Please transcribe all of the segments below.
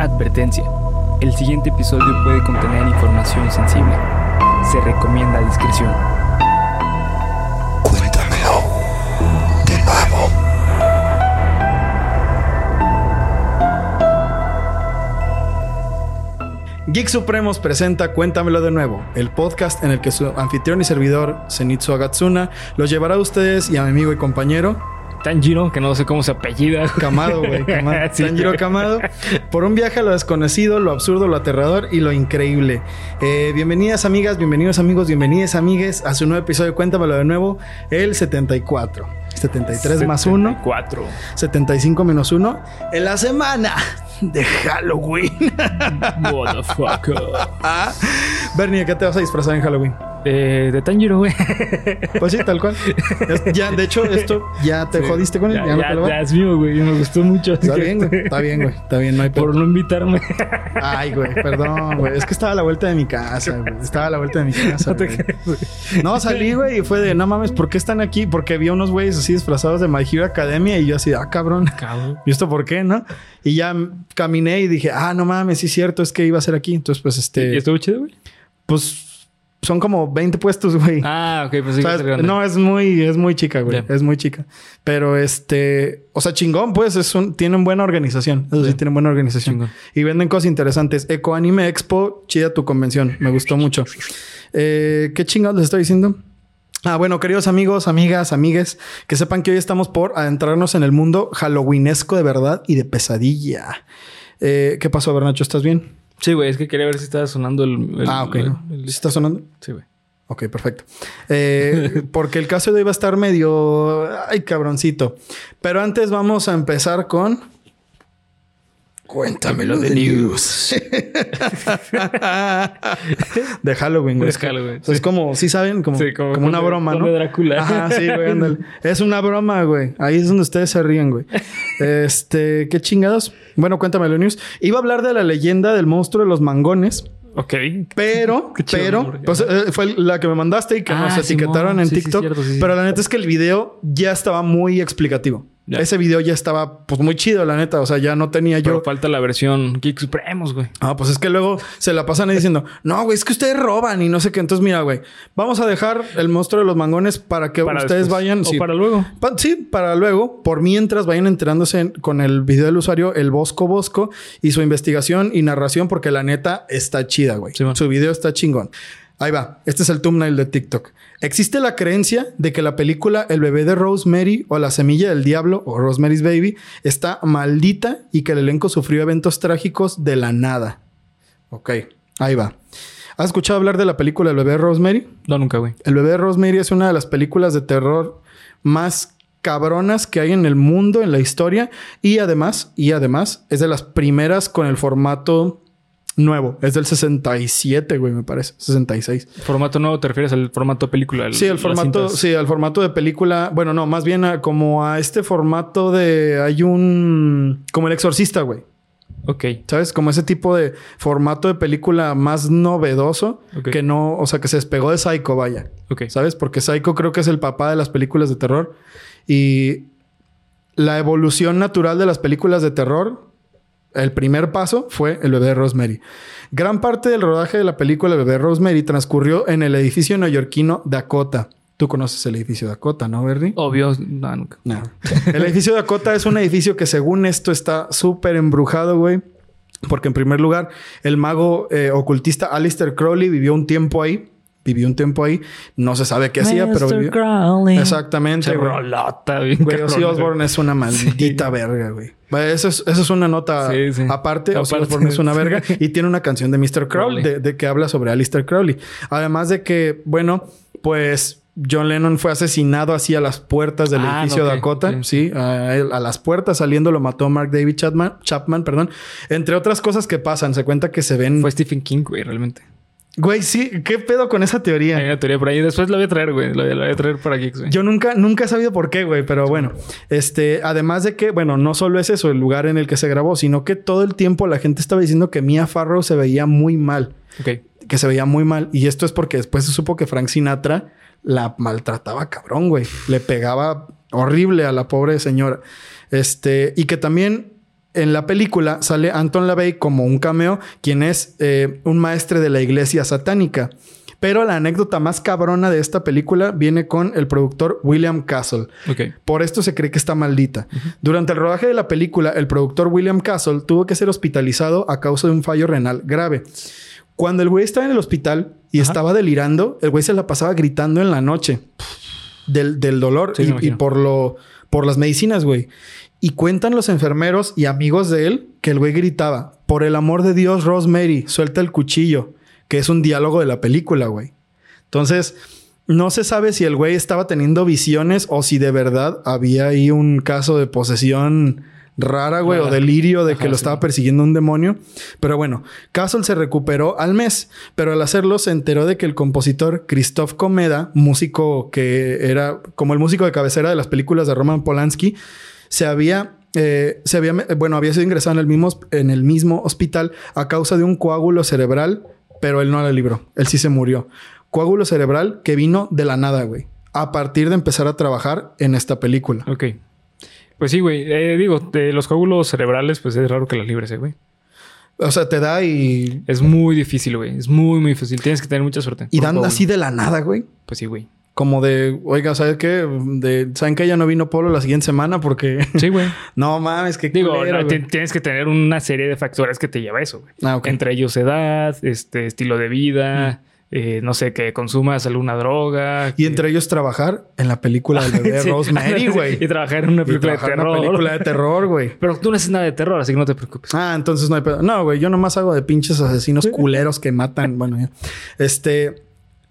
Advertencia. El siguiente episodio puede contener información sensible. Se recomienda discreción. Cuéntamelo de nuevo. Geek Supremos presenta Cuéntamelo de nuevo, el podcast en el que su anfitrión y servidor, Zenitsu Agatsuna, los llevará a ustedes y a mi amigo y compañero, Tanjiro, que no sé cómo se apellida. Kamado, güey. Sí. Tanjiro Kamado. Por un viaje a lo desconocido, lo absurdo, lo aterrador y lo increíble. Eh, bienvenidas amigas, bienvenidos amigos, bienvenidas amigues a su nuevo episodio Cuéntamelo de nuevo, el 74. 73 más 1, 4. 75 menos 1. En la semana de Halloween. Motherfucker. Ah, Bernie, ¿a qué te vas a disfrazar en Halloween? Eh, de Tanjiro, güey. Pues sí, tal cual. Ya, de hecho, esto ya te jodiste con él. Ya, Ya, no ya, va. ya es mío, güey. Me gustó mucho. Está bien, güey. Está bien, güey. Está bien, no hay Por no invitarme. Ay, güey, perdón, güey. Es que estaba a la vuelta de mi casa, güey. Estaba a la vuelta de mi casa. No te güey. No, salí, güey, y fue de, no mames, ¿por qué están aquí? Porque vi a unos güeyes así disfrazados de My Hero Academia y yo así, ah, cabrón. Cabrón. ¿Y esto por qué, no? Y ya caminé y dije, ah, no mames, sí es cierto, es que iba a ser aquí. Entonces, pues, ¿Y este, estuvo chido, güey? pues, son como 20 puestos, güey. Ah, ok, pues sí. O sea, que es- no, es muy, es muy chica, güey. Es muy chica. Pero este, o sea, chingón, pues, es un, tienen buena organización. Eso sí, Sí. tienen buena organización. Chingón. Y venden cosas interesantes. Eco Anime Expo, chida tu convención. Me gustó mucho. Eh, ¿Qué chingados les estoy diciendo? Ah, bueno, queridos amigos, amigas, amigues, que sepan que hoy estamos por adentrarnos en el mundo halloweenesco de verdad y de pesadilla. Eh, ¿Qué pasó, Bernacho? ¿Estás bien? Sí, güey. Es que quería ver si estaba sonando el... el- ah, ok. el- ¿Sí está sonando? Sí, güey. Ok, perfecto. Eh, porque el caso de hoy va a estar medio... Ay, cabroncito. Pero antes vamos a empezar con... Cuéntamelo de news. de Halloween, güey. Es Halloween, Es como... Sí saben, como, Sí, como, como una broma, ¿no? Conde Drácula. Ajá, sí, güey, ándale. Es una broma, güey. Ahí es donde ustedes se ríen, güey. Este... ¿Qué chingados? Bueno, cuéntamelo news. Iba a hablar de la leyenda del monstruo de los mangones. Ok. Pero, chido pero, pues eh, fue la que me mandaste y que Ah, nos etiquetaron Simón. en Sí, sí, TikTok. cierto, sí, sí. Pero la neta es que el video ya estaba muy explicativo. Ya. Ese video ya estaba, pues, muy chido, la neta. O sea, ya no tenía Pero yo. falta la versión Geek Supremos, güey. Ah, pues es que luego se la pasan ahí diciendo, no, güey, es que ustedes roban y no sé qué. Entonces, mira, güey, vamos a dejar el monstruo de los mangones para que Para ustedes después. vayan. O sí. para luego. Pa- sí, para luego, por mientras vayan enterándose en- con el video del usuario, el Bosco Bosco, y su investigación y narración, porque la neta está chida, güey. Sí, su video está chingón. Ahí va. Este es el thumbnail de TikTok. Existe la creencia de que la película El bebé de Rosemary o La semilla del diablo o Rosemary's Baby está maldita y que el elenco sufrió eventos trágicos de la nada. Ok, ahí va. ¿Has escuchado hablar de la película El bebé de Rosemary? No, nunca, güey. El bebé de Rosemary es una de las películas de terror más cabronas que hay en el mundo, en la historia. Y además, y además, es de las primeras con el formato nuevo. Es del 67, güey, me parece. 66. ¿Formato nuevo te refieres al formato película? Sí, el formato, sí, al formato de película. Bueno, no, más bien a- como a este formato de. Hay un. Como el exorcista, güey. Ok. ¿Sabes? Como ese tipo de formato de película más novedoso que no, o sea, que se despegó de Psycho, vaya. Ok. ¿Sabes? Porque Psycho creo que es el papá de las películas de terror. Y la evolución natural de las películas de terror, el primer paso fue el bebé Rosemary. Gran parte del rodaje de la película El bebé Rosemary transcurrió en el edificio neoyorquino Dakota. Tú conoces el edificio Dakota, ¿no, Bernie? Obvio, no, nunca. No. El edificio Dakota es un edificio que según esto está súper embrujado, güey. Porque en primer lugar, el mago eh, ocultista Alistair Crowley vivió un tiempo ahí. Vivió un tiempo ahí. No se sabe qué hacía, pero vivió. Exactamente. Se güey. rolota, Güey, Ozzy Osbourne es una maldita verga, güey. Eso es, eso es una nota Sí, sí. aparte. Ozzy. Osbourne es una verga. Y tiene una canción de Mr. Crowley, Crowley. de, de que habla sobre Alistair Crowley. Además de que, bueno, pues John Lennon fue asesinado así a las puertas del Ah, edificio no, ok. Dakota. Sí. Sí, a, él- a las puertas saliendo lo mató Mark David Chapman, Chapman, perdón. Entre otras cosas que pasan, se cuenta que se ven... Fue Stephen King, güey, realmente. Güey, sí, ¿qué pedo con esa Hay teoría? una teoría por ahí. Después la voy a traer, güey. La voy a, la voy a traer para Geeks, güey. Yo nunca, nunca he sabido por qué, güey, pero bueno. Este, además de que, bueno, no solo es eso el lugar en el que se grabó, sino que todo el tiempo la gente estaba diciendo que Mia Farrow se veía muy mal. Ok. Que se veía muy mal. Y esto es porque después se supo que Frank Sinatra la maltrataba cabrón, güey. Le pegaba horrible a la pobre señora. Este, y que también en la película sale Anton LaVey como un cameo, quien es eh, un maestre de la iglesia satánica. Pero la anécdota más cabrona de esta película viene con el productor William Castle. Por esto se cree que está maldita. Durante el rodaje de la película, el productor William Castle tuvo que ser hospitalizado a causa de un fallo renal grave. Cuando el güey estaba en el hospital y Ajá. estaba delirando, el güey se la pasaba gritando en la noche del, del dolor Sí, y- y, por lo por las medicinas, güey. Y cuentan los enfermeros y amigos de él que el güey gritaba, por el amor de Dios, Rosemary, suelta el cuchillo, que es un diálogo de la película, güey. Entonces, no se sabe si el güey estaba teniendo visiones o si de verdad había ahí un caso de posesión rara, güey, o delirio de Ajá, que lo sí. estaba persiguiendo un demonio. Pero bueno, Castle se recuperó al mes, pero al hacerlo se enteró de que el compositor Christoph Komeda, músico que era como el músico de cabecera de las películas de Roman Polanski, se había eh, se había, bueno, había sido ingresado en el, mismo, en el mismo hospital a causa de un coágulo cerebral, pero él no la libró. Él sí se murió. Coágulo cerebral que vino de la nada, güey. A partir de empezar a trabajar en esta película. Ok. Pues sí, güey. Eh, digo, de los coágulos cerebrales, pues es raro que las libres, eh, güey. O sea, te da y... Es muy difícil, güey. Es muy, muy difícil. Tienes que tener mucha suerte. Y dan así de la nada, güey. Pues sí, güey. Como de, oiga, ¿sabes qué? De, ¿Saben que ya no vino Polo la siguiente semana? Porque... Sí, güey. no mames, que Digo, no, tienes que tener una serie de factores que te lleva a eso, güey. Ah. Entre ellos edad, este, estilo de vida, eh, no sé, que consumas alguna droga. Y que- entre ellos trabajar en la película del bebé Sí. Rosemary, güey. y trabajar en una película de en terror. una película de terror, güey. Pero tú no haces nada de terror, así que no te preocupes. Ah, entonces no hay pedo. No, güey, yo nomás hago de pinches asesinos culeros que matan. Bueno. Este.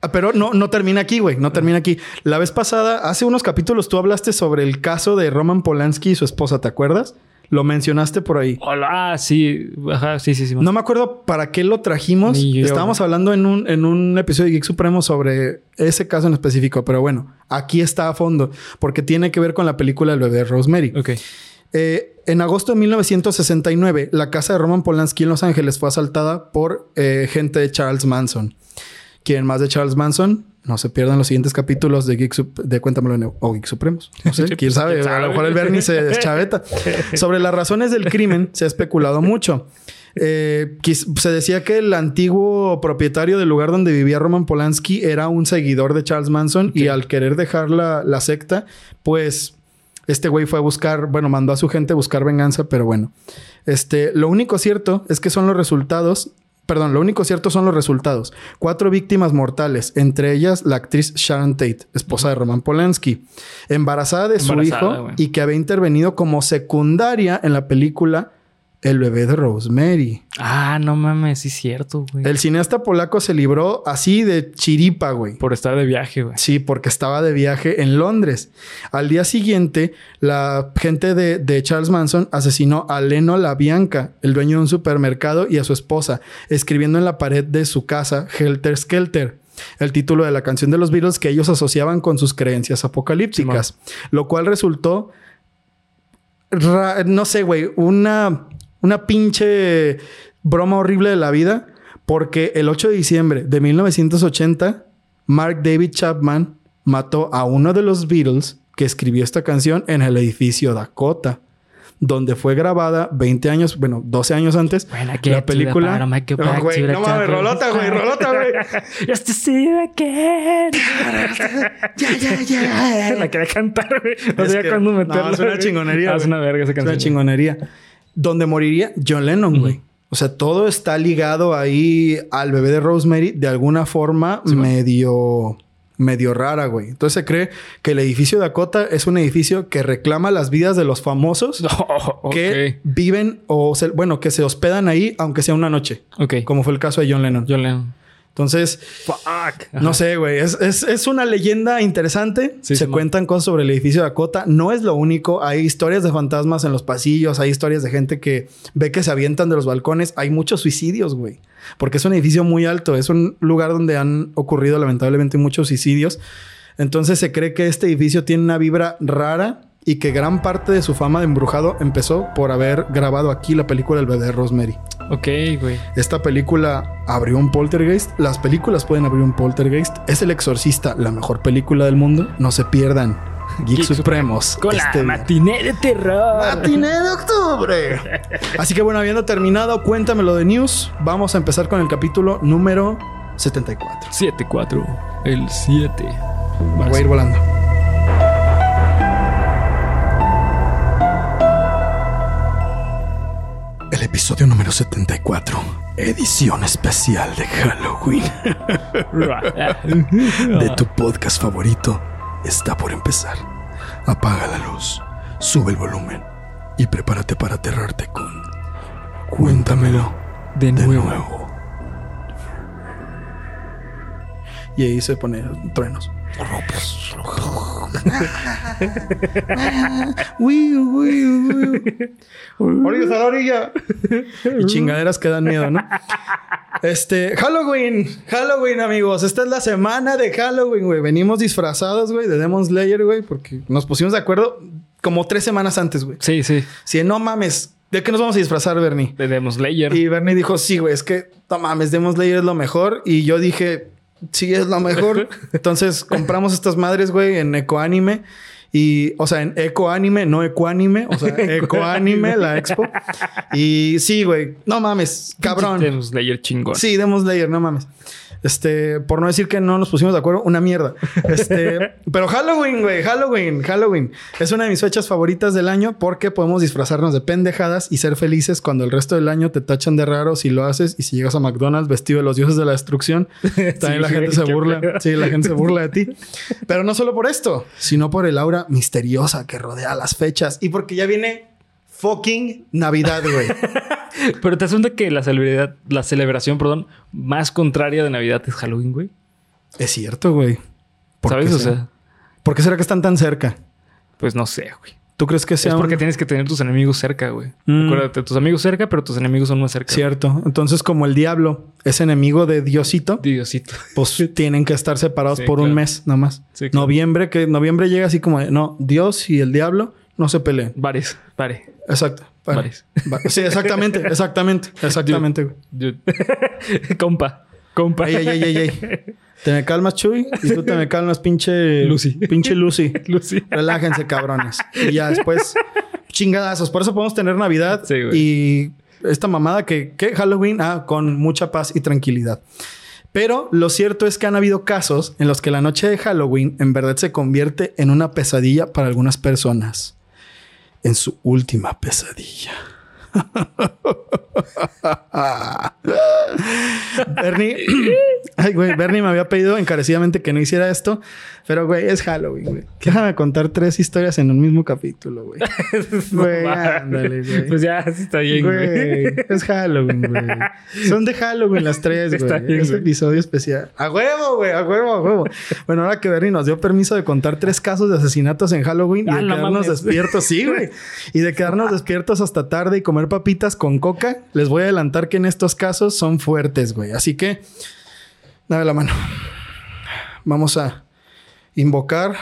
Ah, Pero no, no termina aquí, güey. No termina aquí. La vez pasada, hace unos capítulos, tú hablaste sobre el caso de Roman Polanski y su esposa, ¿te acuerdas? Lo mencionaste por ahí. Hola, ah, sí, ajá, sí, sí, sí. No me acuerdo para qué lo trajimos. Yo. Estábamos hablando en un, en un episodio de Geek Supremo sobre ese caso en específico, pero bueno, aquí está a fondo, porque tiene que ver con la película El bebé de Rosemary. Ok. Eh, en agosto de 1969, la casa de Roman Polanski en Los Ángeles fue asaltada por eh, gente de Charles Manson. ¿Quieren más de Charles Manson? No se pierdan los siguientes capítulos de Geek Sup- de Cuéntamelo en- o Geek Supremos. No sé, quién pues, sabe. A lo mejor el Bernie se deschaveta. Sobre las razones del crimen se ha especulado mucho. Eh, se decía que el antiguo propietario del lugar donde vivía Roman Polanski era un seguidor de Charles Manson y al querer dejar la, la secta, pues este güey fue a buscar, bueno, mandó a su gente a buscar venganza, pero bueno. Este, lo único cierto es que son los resultados. Perdón, lo único cierto son los resultados. Cuatro víctimas mortales, entre ellas la actriz Sharon Tate, esposa de Roman Polanski, embarazada de su Embarazada, hijo y que había intervenido como secundaria en la película El bebé de Rosemary. Ah, no mames, sí es cierto, güey. El cineasta polaco se libró así de chiripa, güey. Por estar de viaje, güey. Sí, porque estaba de viaje en Londres. Al día siguiente, la gente de, de Charles Manson asesinó a Leno LaBianca, el dueño de un supermercado, y a su esposa, escribiendo en la pared de su casa Helter Skelter, el título de la canción de los Beatles que ellos asociaban con sus creencias apocalípticas, lo cual resultó, no sé, güey, una, una pinche broma horrible de la vida, porque el 8 de diciembre de 1980, Mark David Chapman mató a uno de los Beatles que escribió esta canción en el edificio Dakota, donde fue grabada 20 años, bueno, 12 años antes, get la película. back to the no mames, rolota, güey, rolota, güey. Just to see you again. Ya, ya, ya. La quería cantar, güey. No Es sabía cuándo no, meterla. es una chingonería, Ah, es una verga esa Es canción. una chingonería. Donde moriría John Lennon, güey. O sea, todo está ligado ahí al bebé de Rosemary de alguna forma medio, medio rara, güey. Entonces se cree que el edificio Dakota es un edificio que reclama las vidas de los famosos Oh, que viven o, se- bueno, que se hospedan ahí, aunque sea una noche. Ok. como fue el caso de John Lennon. John Lennon. Entonces, Fuck. No sé, güey. Es, es- es una leyenda interesante. Sí, Se sí, cuentan cosas sobre el edificio de Dakota. No es lo único. Hay historias de fantasmas en los pasillos. Hay historias de gente que ve que se avientan de los balcones. Hay muchos suicidios, güey. Porque es un edificio muy alto. Es un lugar donde han ocurrido lamentablemente muchos suicidios. Entonces se cree que este edificio tiene una vibra rara y que gran parte de su fama de embrujado empezó por haber grabado aquí la película El bebé de Rosemary. Ok, güey. Esta película abrió un poltergeist. Las películas pueden abrir un poltergeist. Es El Exorcista, la mejor película del mundo. No se pierdan Geek, Supremos. Con este la matiné de terror. Matiné de octubre. Así que bueno, habiendo terminado, cuéntamelo de news. Vamos a empezar con el capítulo número 74. 7-4. El 7. Voy a ir volando. Episodio número 74, edición especial de Halloween de tu podcast favorito, está por empezar. Apaga la luz, sube el volumen y prepárate para aterrarte con Cuéntamelo De de nuevo. nuevo. Y ahí se pone truenos. Orillas a la orilla. Y chingaderas que dan miedo, ¿no? Este, Halloween, Halloween, amigos. Esta es la semana de Halloween, güey. Venimos disfrazados, güey, de Demon Slayer, güey, porque nos pusimos de acuerdo como tres semanas antes, güey. Sí, sí. Si no mames, ¿de qué nos vamos a disfrazar, Bernie? De Demon Slayer. Y Bernie dijo, sí, güey, es que no mames, Demon Slayer es lo mejor. Y yo dije, sí, es lo mejor. Entonces compramos estas madres, güey, en Ecoanime. Y, o sea, en Ecoanime, no Ecoanime, o sea, Ecoanime, la expo. Y sí, güey, no mames, cabrón. Demon Slayer chingón. Sí, Demon Slayer, no mames. Este, por no decir que no nos pusimos de acuerdo, una mierda. Este, pero Halloween, güey, Halloween, Halloween. Es una de mis fechas favoritas del año porque podemos disfrazarnos de pendejadas y ser felices cuando el resto del año te tachan de raro si lo haces y si llegas a McDonald's vestido de los dioses de la destrucción, también la gente se burla. Sí, la gente se burla de ti. Pero no solo por esto, sino por el aura misteriosa que rodea las fechas y porque ya viene fucking Navidad, güey. Pero te asunta que la celebridad, la celebración, perdón, más contraria de Navidad es Halloween, güey. Es cierto, güey. ¿Por ¿Sabes? qué O sea, ¿Por qué será que están tan cerca? pues no sé, güey. ¿Tú crees que sea Es porque un- tienes que tener tus enemigos cerca, güey. Mm. Acuérdate, tus amigos cerca, pero tus enemigos son más cerca. Cierto. Entonces, como el diablo es enemigo de Diosito, Diosito. pues tienen que estar separados Sí, por un mes nada más. Sí, claro. Noviembre, que noviembre llega así como de, no, Dios y el diablo no se peleen. Vares, vare. Exacto. Sí, exactamente, exactamente, exactamente, güey. Dude. compa, compa. Ey, ey, ey, ey, ey. Te me calmas, Chuy, y tú te me calmas, pinche Lucy. Pinche Lucy. Lucy. Relájense, cabrones. Y ya después, chingadazos. Por eso podemos tener Navidad Sí, y esta mamada que, que Halloween, ah, con mucha paz y tranquilidad. Pero lo cierto es que han habido casos en los que la noche de Halloween en verdad se convierte en una pesadilla para algunas personas. En su última pesadilla. Bernie, ay, güey, Bernie me había pedido encarecidamente que no hiciera esto, pero güey, es Halloween, güey. Déjame contar tres historias en un mismo capítulo, güey. Güey, ándale, güey. Pues ya, está bien, güey. Es Halloween, güey. Son de Halloween las tres, Está güey. bien, Es episodio especial. A huevo, güey, a huevo, a huevo. Bueno, ahora que Bernie nos dio permiso de contar tres casos de asesinatos en Halloween y Ah, de no quedarnos despiertos, sí, güey. Y de quedarnos despiertos hasta tarde y comer papitas con coca, les voy a adelantar que en estos casos son fuertes, güey. Así que, dame la mano. Vamos a invocar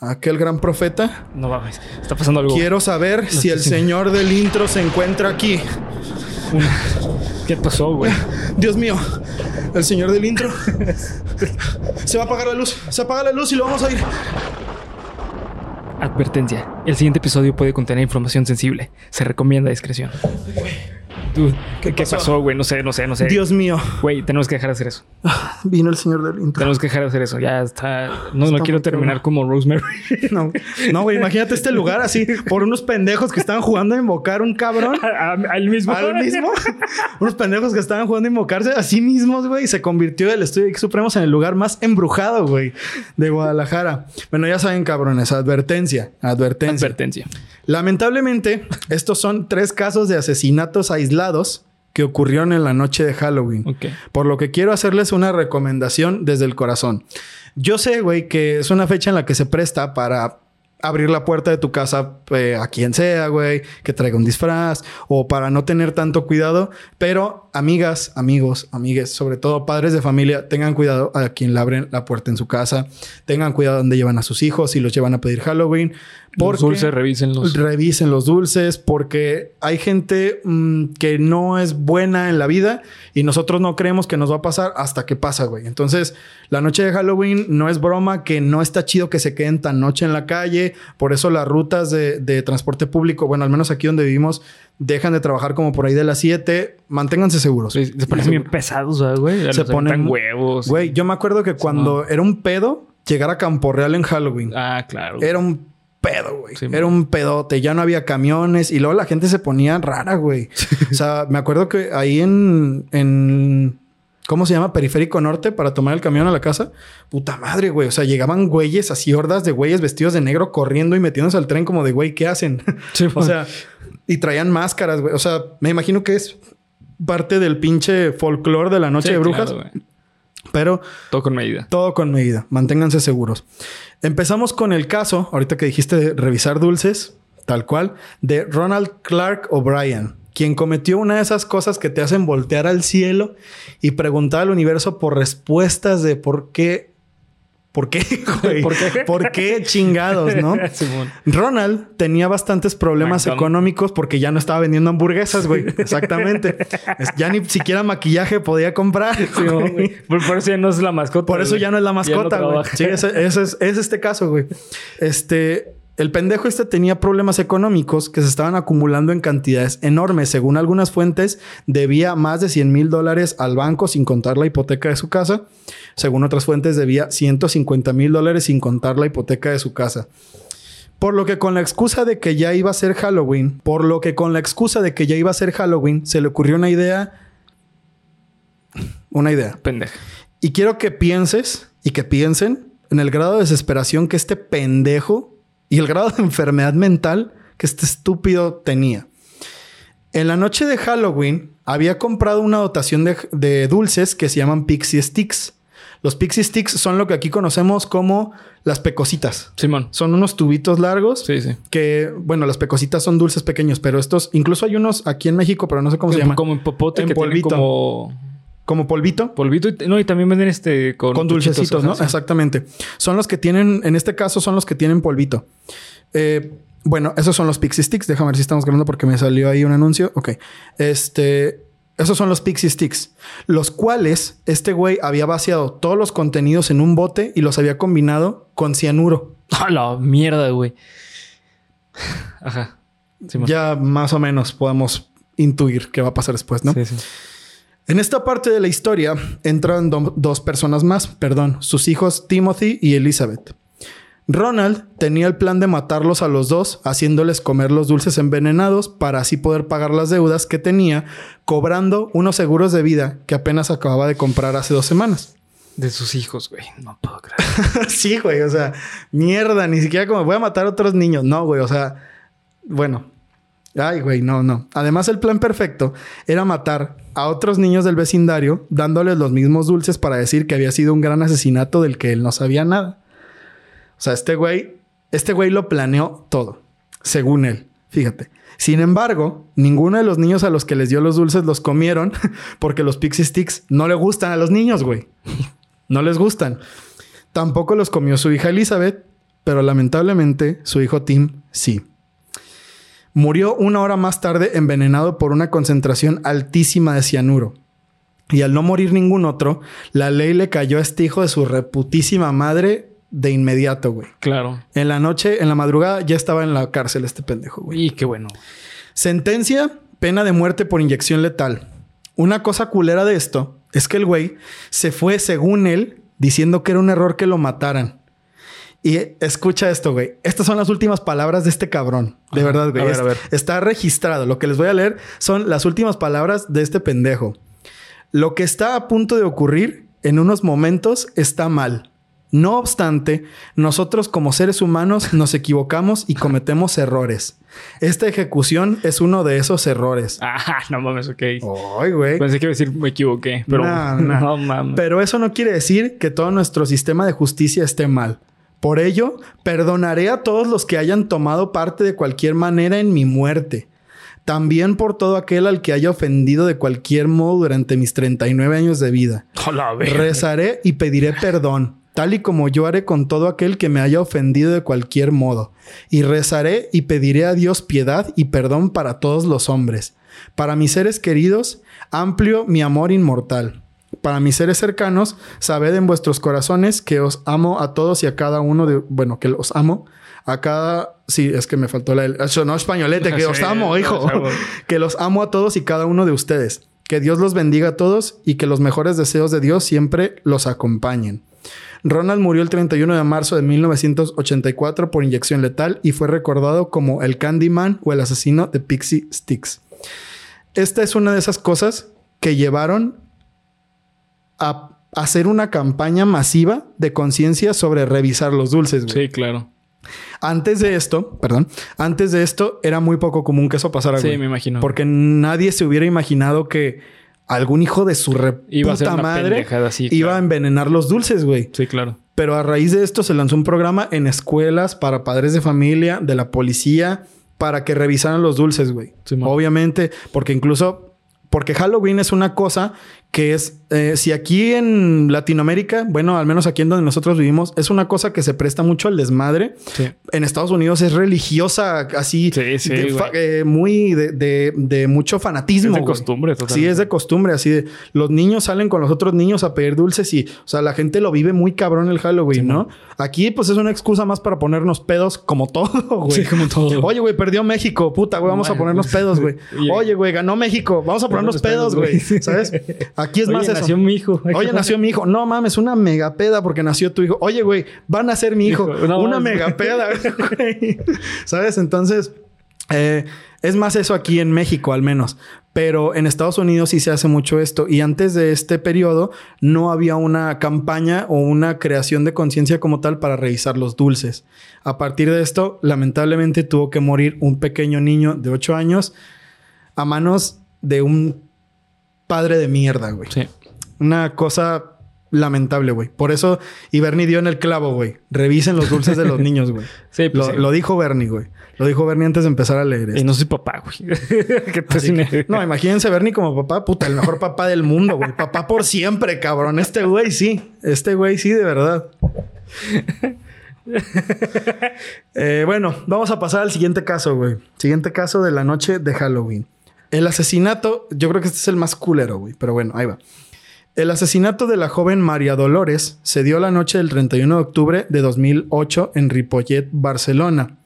a aquel gran profeta. No mames. Está pasando algo. Quiero saber si el sí. señor del intro se encuentra aquí. ¿Qué pasó, güey? Dios mío, el señor del intro. Se va a apagar la luz. Se apaga la luz y lo vamos a ir. Advertencia. El siguiente episodio puede contener información sensible. Se recomienda discreción. Dude, ¿qué, qué pasó? güey? No sé, no sé, no sé. Dios mío, Güey, tenemos que dejar de hacer eso. vino el señor del intro. Tenemos que dejar de hacer eso. Ya está. No, no quiero terminar como Rosemary. No, no, güey, imagínate este lugar así por unos pendejos que estaban jugando a invocar un cabrón. Al mismo. Al mismo, unos pendejos que estaban jugando a invocarse a sí mismos, güey, y se convirtió el estudio de Geek Supremos en el lugar más embrujado, güey, de Guadalajara. Bueno, ya saben, cabrones, advertencia, advertencia. Advertencia. Lamentablemente, estos son tres casos de asesinatos aislados que ocurrieron en la noche de Halloween. Por lo que quiero hacerles una recomendación desde el corazón. Yo sé, güey, que es una fecha en la que se presta para abrir la puerta de tu casa eh, a quien sea, güey, que traiga un disfraz o para no tener tanto cuidado. Pero amigas, amigos, amigues, sobre todo padres de familia, tengan cuidado a quien le abren la puerta en su casa. Tengan cuidado donde llevan a sus hijos, si los llevan a pedir Halloween, Los dulces, revisen los. Revisen los dulces porque hay gente mm, que no es buena en la vida y nosotros no creemos que nos va a pasar hasta que pasa, güey. Entonces, la noche de Halloween no es broma, que no está chido que se queden tan noche en la calle. Por eso las rutas de, de transporte público, bueno, al menos aquí donde vivimos, dejan de trabajar como por ahí de las 7. Manténganse seguros. Se ponen bien pesados, ¿verdad, güey. Se ponen huevos. Güey, yo me acuerdo que cuando era un pedo llegar a Campo Real en Halloween. Ah, claro. Era un pedo, güey. Sí, Era un pedote. Ya no había camiones. Y luego la gente se ponía rara, güey. o sea, me acuerdo que ahí en... en ¿Cómo se llama? Periférico Norte para tomar el camión a la casa. Puta madre, güey. O sea, llegaban güeyes así, hordas de güeyes vestidos de negro corriendo y metiéndose al tren como de, güey, ¿qué hacen? Sí, o sea, y traían máscaras, güey. O sea, me imagino que es parte del pinche folclore de la noche Sí, de brujas. claro, pero Todo con medida. todo con medida. Manténganse seguros. Empezamos con el caso, ahorita que dijiste de revisar dulces, tal cual, de Ronald Clark O'Brien, quien cometió una de esas cosas que te hacen voltear al cielo y preguntar al universo por respuestas de por qué. ¿Por qué, güey? ¿Por qué? ¿Por qué chingados, no? Ronald tenía bastantes problemas McDonald's. económicos porque ya no estaba vendiendo hamburguesas, güey. Exactamente. Ya ni siquiera maquillaje podía comprar. Güey. Por, por eso ya no es la mascota. Por eso güey. ya no es la mascota, güey. sí, ese, ese es, es este caso, güey. Este, el pendejo este tenía problemas económicos que se estaban acumulando en cantidades enormes. Según algunas fuentes, debía más de 100 mil dólares al banco sin contar la hipoteca de su casa. Según otras fuentes, debía 150 mil dólares sin contar la hipoteca de su casa. Por lo que con la excusa de que ya iba a ser Halloween, por lo que con la excusa de que ya iba a ser Halloween, se le ocurrió una idea. Una idea. Pendeja. Y quiero que pienses y que piensen en el grado de desesperación que este pendejo y el grado de enfermedad mental que este estúpido tenía. En la noche de Halloween había comprado una dotación de, de dulces que se llaman Pixie Sticks. Los Pixie Sticks son lo que aquí conocemos como las pecositas. Simón. Son unos tubitos largos Sí, sí. que, bueno, las pecositas son dulces pequeños, pero estos, incluso hay unos aquí en México, pero no sé cómo se llaman. Como en popote En que polvito. como Como polvito. polvito. y- No, y también venden este con... con dulcecitos, ¿no? ajá, sí. Exactamente. Son los que tienen, en este caso, son los que tienen polvito. Eh, bueno, esos son los Pixie Sticks. Déjame ver si estamos grabando porque me salió ahí un anuncio. Ok. Este. Esos son los Pixie Sticks, los cuales este güey había vaciado todos los contenidos en un bote y los había combinado con cianuro. ¡A la mierda, güey! Ajá. Ya más o menos podemos intuir qué va a pasar después, ¿no? Sí, sí. En esta parte de la historia entran do- dos personas más, perdón, sus hijos Timothy y Elizabeth. Ronald tenía el plan de matarlos a los dos, haciéndoles comer los dulces envenenados para así poder pagar las deudas que tenía, cobrando unos seguros de vida que apenas acababa de comprar hace dos semanas. De sus hijos, güey. No puedo creer. sí, güey, o sea, mierda, ni siquiera como voy a matar a otros niños. No, güey, o sea, bueno. Ay, güey, no, no. Además, el plan perfecto era matar a otros niños del vecindario dándoles los mismos dulces para decir que había sido un gran asesinato del que él no sabía nada. O sea, este güey, este güey lo planeó todo, según él. Fíjate. Sin embargo, ninguno de los niños a los que les dio los dulces los comieron porque los Pixie Sticks no le gustan a los niños, güey. No les gustan. Tampoco los comió su hija Elizabeth, pero lamentablemente su hijo Tim sí. Murió una hora más tarde envenenado por una concentración altísima de cianuro. Y al no morir ningún otro, la ley le cayó a este hijo de su reputísima madre de inmediato, güey. Claro. En la noche, en la madrugada, ya estaba en la cárcel este pendejo, güey. Y qué bueno. Sentencia, pena de muerte por inyección letal. Una cosa culera de esto es que el güey se fue, según él, diciendo que era un error que lo mataran. Y escucha esto, güey. Estas son las últimas palabras de este cabrón. De Ajá. verdad, güey. A ver, a ver. Está registrado. Lo que les voy a leer son las últimas palabras de este pendejo. Lo que está a punto de ocurrir en unos momentos está mal. No obstante, nosotros como seres humanos nos equivocamos y cometemos errores. Esta ejecución es uno de esos errores. Ah, no mames, ok. Ay, güey. Pensé que iba a decir me equivoqué, pero No, no. no mames. Pero eso no quiere decir que todo nuestro sistema de justicia esté mal. Por ello, perdonaré a todos los que hayan tomado parte de cualquier manera en mi muerte. También por todo aquel al que haya ofendido de cualquier modo durante mis 39 años de vida. Rezaré y pediré perdón, tal y como yo haré con todo aquel que me haya ofendido de cualquier modo. Y rezaré y pediré a Dios piedad y perdón para todos los hombres. Para mis seres queridos, amplio mi amor inmortal. Para mis seres cercanos, sabed en vuestros corazones que os amo a todos y a cada uno de... Bueno, que los amo. A cada... Sí, es que me faltó la... Eso no españolete, que os amo, hijo. que los amo a todos y cada uno de ustedes. Que Dios los bendiga a todos y que los mejores deseos de Dios siempre los acompañen. Ronald murió el 31 de marzo de 1984 por inyección letal y fue recordado como el Candyman o el asesino de Pixie Sticks. Esta es una de esas cosas que llevaron a hacer una campaña masiva de conciencia sobre revisar los dulces. Sí, claro. Antes de esto, perdón, antes de esto era muy poco común que eso pasara. Sí, me imagino. Porque nadie se hubiera imaginado que algún hijo de su re Iba a ser puta una madre así, iba a envenenar los dulces, güey. Sí, claro. Pero a raíz de esto se lanzó un programa en escuelas para padres de familia, de la policía, para que revisaran los dulces, güey. Sí. Obviamente, porque incluso... Porque Halloween es una cosa que es... eh, si aquí en Latinoamérica, bueno, al menos aquí en donde nosotros vivimos, es una cosa que se presta mucho al desmadre. Sí. En Estados Unidos es religiosa, así... Sí, sí, de eh, muy de, de- de mucho fanatismo. Es de costumbre, Sí, totalmente. es de costumbre, así de los niños salen con los otros niños a pedir dulces y, o sea, la gente lo vive muy cabrón el Halloween, Sí, ¿no? Aquí, pues es una excusa más para ponernos pedos como todo, güey. Sí, como todo. Oye, güey, perdió México, puta, güey, vamos a ponernos pedos, güey. Oye. Güey, ganó México, vamos a ponernos pedos, güey. ¿Sabes? Aquí es Oye, más eso. Nació mi hijo. Oye, nació mi hijo. No mames, una mega peda porque nació tu hijo. Oye, güey, van a ser mi hijo. Hijo, no una mega peda, güey. ¿Sabes? Entonces, eh, es más eso aquí en México, al menos. Pero en Estados Unidos sí se hace mucho esto. Y antes de este periodo, no había una campaña o una creación de conciencia como tal para revisar los dulces. A partir de esto, lamentablemente tuvo que morir un pequeño niño de 8 años a manos de un padre de mierda, güey. Sí. Una cosa lamentable, güey. Por eso, y Bernie dio en el clavo, güey. Revisen los dulces de los niños, güey. Sí, pues lo, sí. lo dijo Bernie, güey. Lo dijo Bernie antes de empezar a leer Y esto. no soy papá, güey. que- no, imagínense Bernie como papá, puta, el mejor papá del mundo, güey. Papá por siempre, cabrón. Este güey sí. Este güey sí, de verdad. Eh, bueno, vamos a pasar al siguiente caso, güey. Siguiente caso de la noche de Halloween. El asesinato, yo creo que este es el más culero, güey. Pero bueno, ahí va. El asesinato de la joven María Dolores se dio la noche del 31 de octubre de 2008 en Ripollet, Barcelona.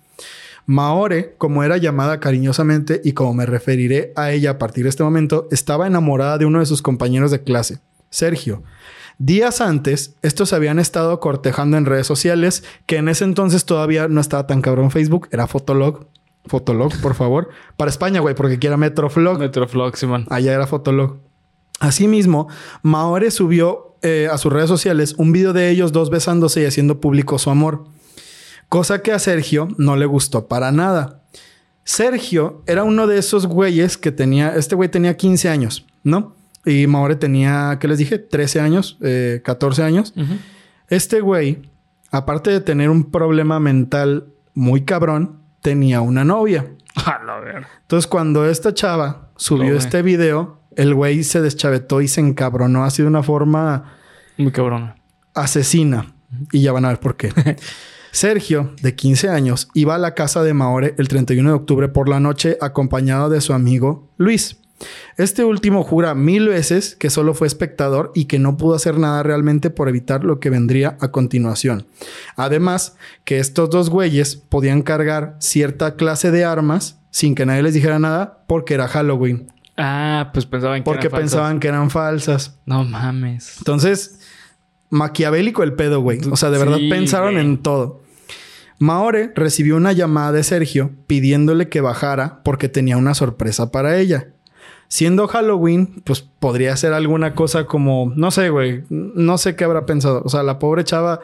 Maore, como era llamada cariñosamente y como me referiré a ella a partir de este momento, estaba enamorada de uno de sus compañeros de clase, Sergio. Días antes, estos habían estado cortejando en redes sociales, que en ese entonces todavía no estaba tan cabrón Facebook, era Fotolog. Fotolog, por favor. Para España, güey, porque quiera Metroflog. Metroflog, Simón. Allá era Fotolog. Asimismo, Maore subió eh, a sus redes sociales un video de ellos dos besándose y haciendo público su amor. Cosa que a Sergio no le gustó para nada. Sergio era uno de esos güeyes que tenía, este güey tenía 15 años, ¿no? Y Maore tenía, ¿qué les dije? 13 años, eh, 14 años. Este güey, aparte de tener un problema mental muy cabrón, tenía una novia. A la ver. Entonces, cuando esta chava subió Lo este video, el güey se deschavetó y se encabronó así de una forma Muy cabrón. asesina. Y ya van a ver por qué. Sergio, de 15 años, iba a la casa de Maore el 31 de octubre por la noche acompañado de su amigo Luis. Este último jura mil veces que solo fue espectador y que no pudo hacer nada realmente por evitar lo que vendría a continuación. Además, que estos dos güeyes podían cargar cierta clase de armas sin que nadie les dijera nada porque era Halloween. Ah, pues pensaban que Porque eran falsas. pensaban que eran falsas. No mames. Entonces, maquiavélico el pedo, güey. O sea, de verdad Sí, pensaron güey. en todo. Maore recibió una llamada de Sergio pidiéndole que bajara porque tenía una sorpresa para ella. Siendo Halloween, pues podría ser alguna cosa como, no sé, güey, no sé qué habrá pensado. O sea, la pobre chava,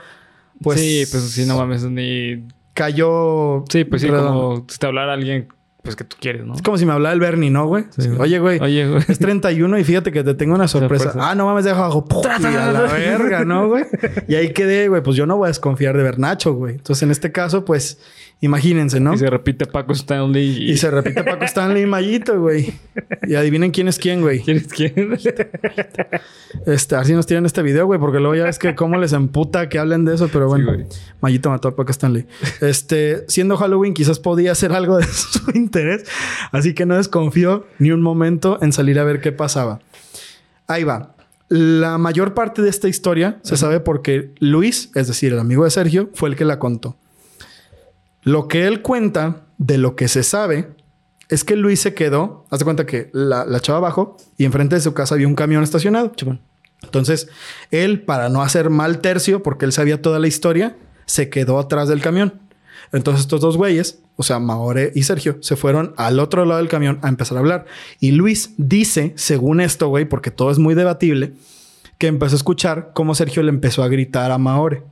pues, sí, pues sí, no mames. Ni... cayó. Sí, pues sí, redondo. como si te hablara alguien pues que tú quieres, ¿no? Es como si me hablara el Bernie, ¿no, güey? Sí, güey. Oye, güey. Oye, güey. Es 31 y fíjate que te tengo una sorpresa. Sorpresa. Ah, no mames, deja abajo. ¡Pum! Y a la verga, ¿no, güey? Y ahí quedé, güey. Pues yo no voy a desconfiar de Bernacho, güey. Entonces, en este caso, pues, imagínense, ¿no? Y se repite Paco Stanley y... Y se repite Paco Stanley y Mayito, güey. Y adivinen quién es quién, güey. ¿Quién es quién? Este, así nos tiran este video, güey, porque luego ya ves que cómo les emputa que hablen de eso, pero bueno. güey. Mayito mató a Paco Stanley. Este, siendo Halloween, quizás podía ser algo de su interés, así que no desconfío ni un momento en salir a ver qué pasaba. Ahí va. La mayor parte de esta historia se sabe porque Luis, es decir, el amigo de Sergio, fue el que la contó. Lo que él cuenta de lo que se sabe es que Luis se quedó, haz de cuenta que la, la chava abajo y enfrente de su casa había un camión estacionado. Chupón. Entonces, él, para no hacer mal tercio, porque él sabía toda la historia, se quedó atrás del camión. Entonces, estos dos güeyes, o sea, Maore y Sergio, se fueron al otro lado del camión a empezar a hablar. Y Luis dice, según esto, güey, porque todo es muy debatible, que empezó a escuchar cómo Sergio le empezó a gritar a Maore.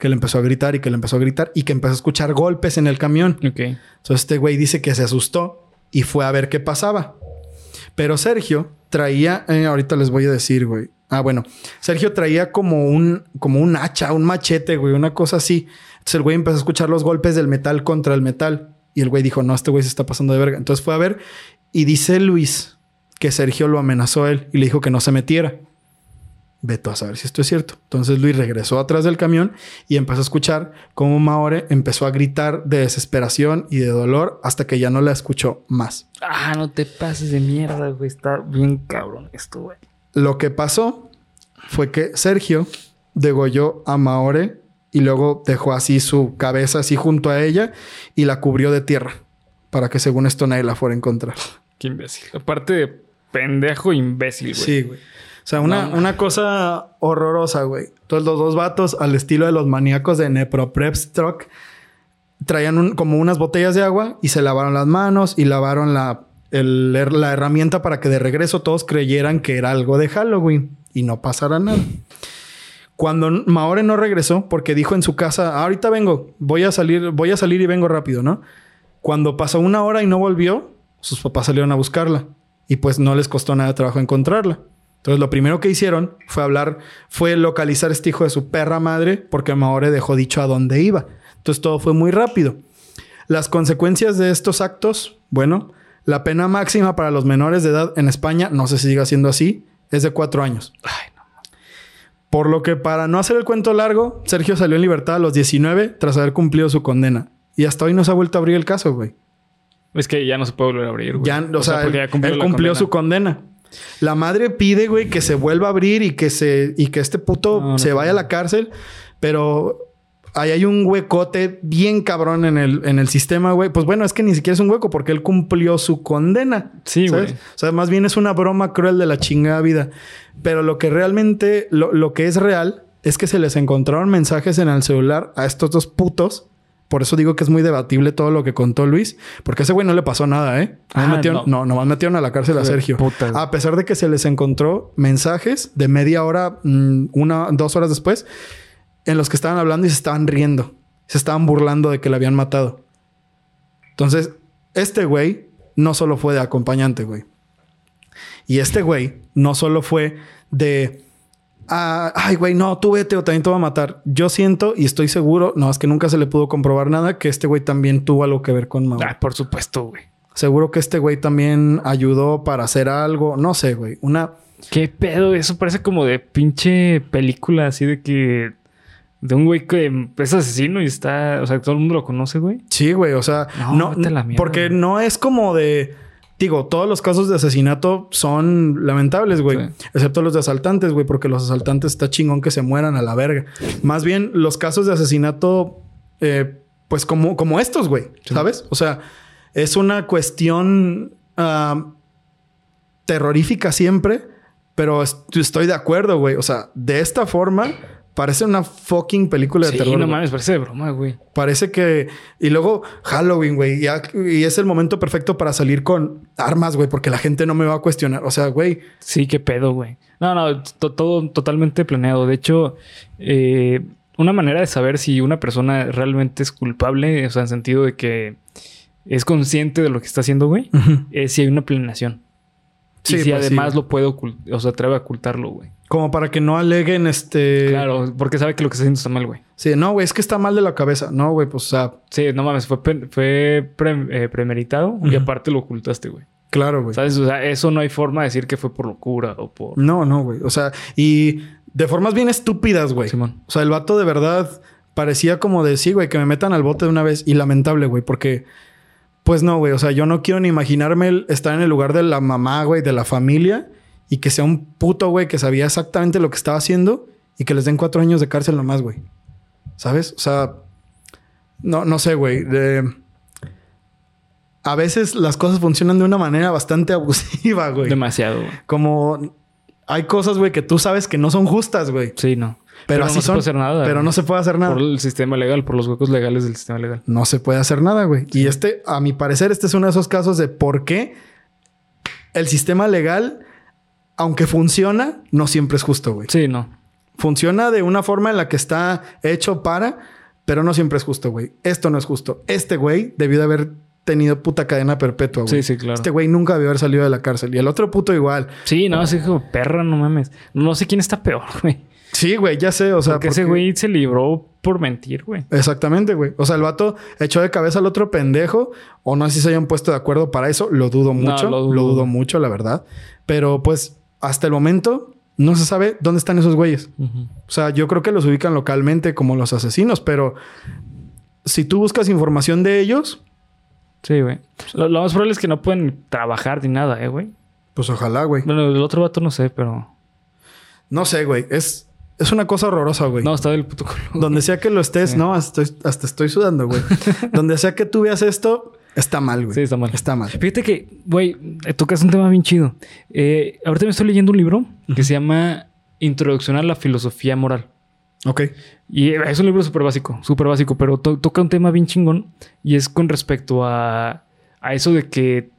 Que le empezó a gritar y que le empezó a gritar y que empezó a escuchar golpes en el camión. Ok. Entonces este güey dice que se asustó y fue a ver qué pasaba. Pero Sergio traía, eh, ahorita les voy a decir, güey. Ah, bueno, Sergio traía como un, como un hacha, un machete, güey, una cosa así. Entonces el güey empezó a escuchar los golpes del metal contra el metal. Y el güey dijo, no, este güey se está pasando de verga. Entonces fue a ver y dice Luis que Sergio lo amenazó a él y le dijo que no se metiera. Veto a saber si esto es cierto. Entonces Luis regresó atrás del camión y empezó a escuchar cómo Maore empezó a gritar de desesperación y de dolor hasta que ya no la escuchó más. Ah, no te pases de mierda, güey. Está bien cabrón esto, güey. Lo que pasó fue que Sergio degolló a Maore y luego dejó así su cabeza así junto a ella y la cubrió de tierra para que según esto nadie la fuera a encontrar. Qué imbécil. Aparte de pendejo imbécil, güey. Sí, güey. O sea, una, No. una cosa horrorosa, güey. Entonces, los dos vatos, al estilo de los maníacos de Neproprepstruck, traían un- como unas botellas de agua y se lavaron las manos y lavaron la, el- la herramienta para que de regreso todos creyeran que era algo de Halloween y no pasara nada. Cuando Maore no regresó, porque dijo en su casa, "Ah, ahorita vengo, voy a salir, voy a salir y vengo rápido, ¿no? Cuando pasó una hora y no volvió, sus papás salieron a buscarla y pues no les costó nada de trabajo encontrarla. Entonces lo primero que hicieron fue hablar, fue localizar a este hijo de su perra madre porque Maore dejó dicho a dónde iba. Entonces todo fue muy rápido. Las consecuencias de estos actos, bueno, la pena máxima para los menores de edad en España, no sé si siga siendo así, es de cuatro años. Por lo que para no hacer el cuento largo, Sergio salió en libertad a los 19 tras haber cumplido su condena. Y hasta hoy no se ha vuelto a abrir el caso, güey. Es que ya no se puede volver a abrir, güey. Ya, o, sea, porque él, ya cumplió él cumplió condena. su condena. La madre pide, güey, que se vuelva a abrir y que se y que este puto No, no se vaya a la cárcel, pero ahí hay un huecote bien cabrón en el, en el sistema, güey. Pues bueno, es que ni siquiera es un hueco porque él cumplió su condena. Sí, ¿sabes? güey. O sea, más bien es una broma cruel de la chingada vida. Pero lo que realmente, lo, lo que es real es que se les encontraron mensajes en el celular a estos dos putos. Por eso digo que es muy debatible todo lo que contó Luis. Porque a ese güey no le pasó nada, ¿eh? Ah, metieron- no. no, nomás metieron a la cárcel a Sergio. puta, a pesar de que se les encontró mensajes de media hora, mm, una, dos horas después, en los que estaban hablando y se estaban riendo. Se estaban burlando de que le habían matado. Entonces, este güey no solo fue de acompañante, güey. Y este güey no solo fue de... ah, ay, güey, no, tú vete o también te voy a matar. Yo siento y estoy seguro, no, es que nunca se le pudo comprobar nada, que este güey también tuvo algo que ver con Mao. Ah, por supuesto, güey. Seguro que este güey también ayudó para hacer algo. No sé, güey. Una... ¿Qué pedo? Eso parece como de pinche película así de que... De un güey que es asesino y está... O sea, todo el mundo lo conoce, güey. Sí, güey. O sea, No, no... vete a la mierda, porque güey. no es como de... Digo, todos los casos de asesinato son lamentables, güey. Sí. Excepto los de asaltantes, güey. Porque los asaltantes está chingón que se mueran a la verga. Más bien, los casos de asesinato... eh, pues como, como estos, güey. ¿Sabes? O sea, es una cuestión... ah, terrorífica siempre, pero est- estoy de acuerdo, güey. O sea, de esta forma parece una fucking película de Sí, terror. no güey. mames, parece de broma, güey. Parece que. Y luego Halloween, güey. Y es el momento perfecto para salir con armas, güey, porque la gente no me va a cuestionar. O sea, güey. Sí, qué pedo, güey. No, no, to- todo totalmente planeado. De hecho, eh, una manera de saber si una persona realmente es culpable, o sea, en sentido de que es consciente de lo que está haciendo, güey, es si hay una planeación. Sí, y si pues sí, además lo puede ocultar, o sea, atreve a ocultarlo, güey. Como para que no aleguen este. Claro, porque sabe que lo que está haciendo está mal, güey. Sí, no, güey, es que está mal de la cabeza. No, güey, pues, o sea, Sí, no mames, fue, fue pre- eh, premeditado y aparte lo ocultaste, güey. claro, güey. ¿Sabes? O sea, eso no hay forma de decir que fue por locura o por... No, no, güey. O sea, y de formas bien estúpidas, güey. Simón. O sea, el vato de verdad parecía como de sí, güey, que me metan al bote de una vez. Y lamentable, güey, porque, pues no, güey. O sea, yo no quiero ni imaginarme el- estar en el lugar de la mamá, güey, de la familia y que sea un puto, güey, que sabía exactamente lo que estaba haciendo y que les den cuatro años de cárcel nomás, güey. ¿Sabes? O sea, no, no sé, güey. A veces las cosas funcionan de una manera bastante abusiva, güey. Demasiado, güey. Como hay cosas, güey, que tú sabes que no son justas, güey. Sí, no. Pero, así no se son. puede hacer nada. Pero güey. no se puede hacer nada. Por el sistema legal, por los huecos legales del sistema legal. No se puede hacer nada, güey. Y este, a mi parecer, este es uno de esos casos de por qué el sistema legal, aunque funciona, no siempre es justo, güey. Sí, no. Funciona de una forma en la que está hecho para, pero no siempre es justo, güey. Esto no es justo. Este güey debió de haber tenido puta cadena perpetua, güey. Sí, sí, claro. Este güey nunca debió haber salido de la cárcel. Y el otro puto igual. Sí, no, así como perra, no mames. No sé quién está peor, güey. Sí, güey, ya sé. O sea, porque ese güey se libró por mentir, güey. Exactamente, güey. O sea, el vato echó de cabeza al otro pendejo. O no sé si se hayan puesto de acuerdo para eso. Lo dudo No, mucho. lo lo, dudo. dudo. mucho, la verdad. Pero pues hasta el momento no se sabe dónde están esos güeyes. O sea, yo creo que los ubican localmente como los asesinos. Pero si tú buscas información de ellos, Sí, güey. Lo, lo más probable es que no pueden trabajar ni nada, eh, güey. pues ojalá, güey. Bueno, el otro vato no sé, pero... No sé, güey. Es, es una cosa horrorosa, güey. No, está del puto culo. Donde sea que lo estés, Sí. no, hasta estoy, hasta estoy sudando, güey. Donde sea que tú veas esto, está mal, güey. Sí, está mal. Está mal. Fíjate que, güey, tocas un tema bien chido. Eh, ahorita me estoy leyendo un libro que se llama Introducción a la Filosofía Moral. Ok. Y es un libro súper básico, súper básico, pero to- toca un tema bien chingón y es con respecto a, a eso de que...